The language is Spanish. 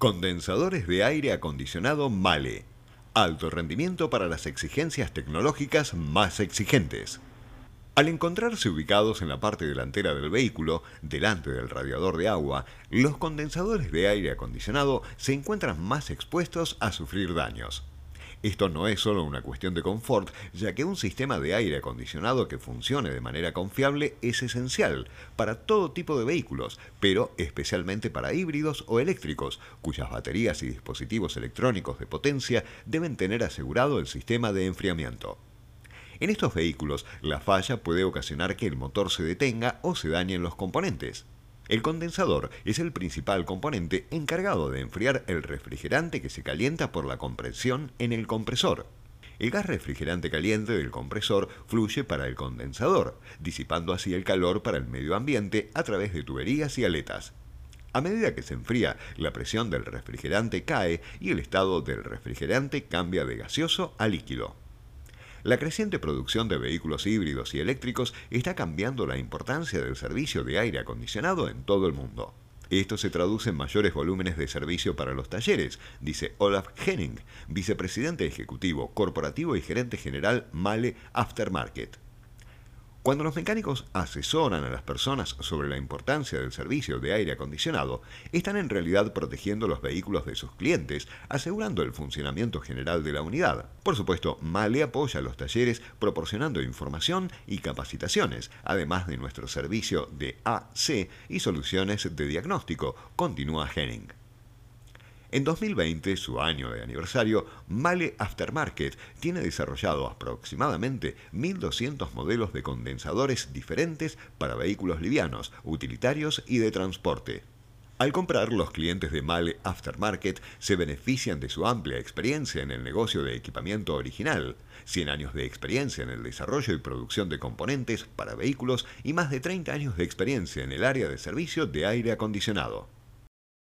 Condensadores de aire acondicionado Male. Alto rendimiento para las exigencias tecnológicas más exigentes. Al encontrarse ubicados en la parte delantera del vehículo, delante del radiador de agua, los condensadores de aire acondicionado se encuentran más expuestos a sufrir daños. Esto no es solo una cuestión de confort, ya que un sistema de aire acondicionado que funcione de manera confiable es esencial para todo tipo de vehículos, pero especialmente para híbridos o eléctricos, cuyas baterías y dispositivos electrónicos de potencia deben tener asegurado el sistema de enfriamiento. En estos vehículos, la falla puede ocasionar que el motor se detenga o se dañen los componentes. El condensador es el principal componente encargado de enfriar el refrigerante que se calienta por la compresión en el compresor. El gas refrigerante caliente del compresor fluye para el condensador, disipando así el calor para el medio ambiente a través de tuberías y aletas. A medida que se enfría, la presión del refrigerante cae y el estado del refrigerante cambia de gaseoso a líquido. La creciente producción de vehículos híbridos y eléctricos está cambiando la importancia del servicio de aire acondicionado en todo el mundo. Esto se traduce en mayores volúmenes de servicio para los talleres, dice Olaf Henning, vicepresidente ejecutivo, corporativo y gerente general Male Aftermarket. Cuando los mecánicos asesoran a las personas sobre la importancia del servicio de aire acondicionado, están en realidad protegiendo los vehículos de sus clientes, asegurando el funcionamiento general de la unidad. Por supuesto, Male apoya a los talleres proporcionando información y capacitaciones, además de nuestro servicio de AC y soluciones de diagnóstico, continúa Henning. En 2020, su año de aniversario, Male Aftermarket tiene desarrollado aproximadamente 1.200 modelos de condensadores diferentes para vehículos livianos, utilitarios y de transporte. Al comprar, los clientes de Male Aftermarket se benefician de su amplia experiencia en el negocio de equipamiento original, 100 años de experiencia en el desarrollo y producción de componentes para vehículos y más de 30 años de experiencia en el área de servicio de aire acondicionado.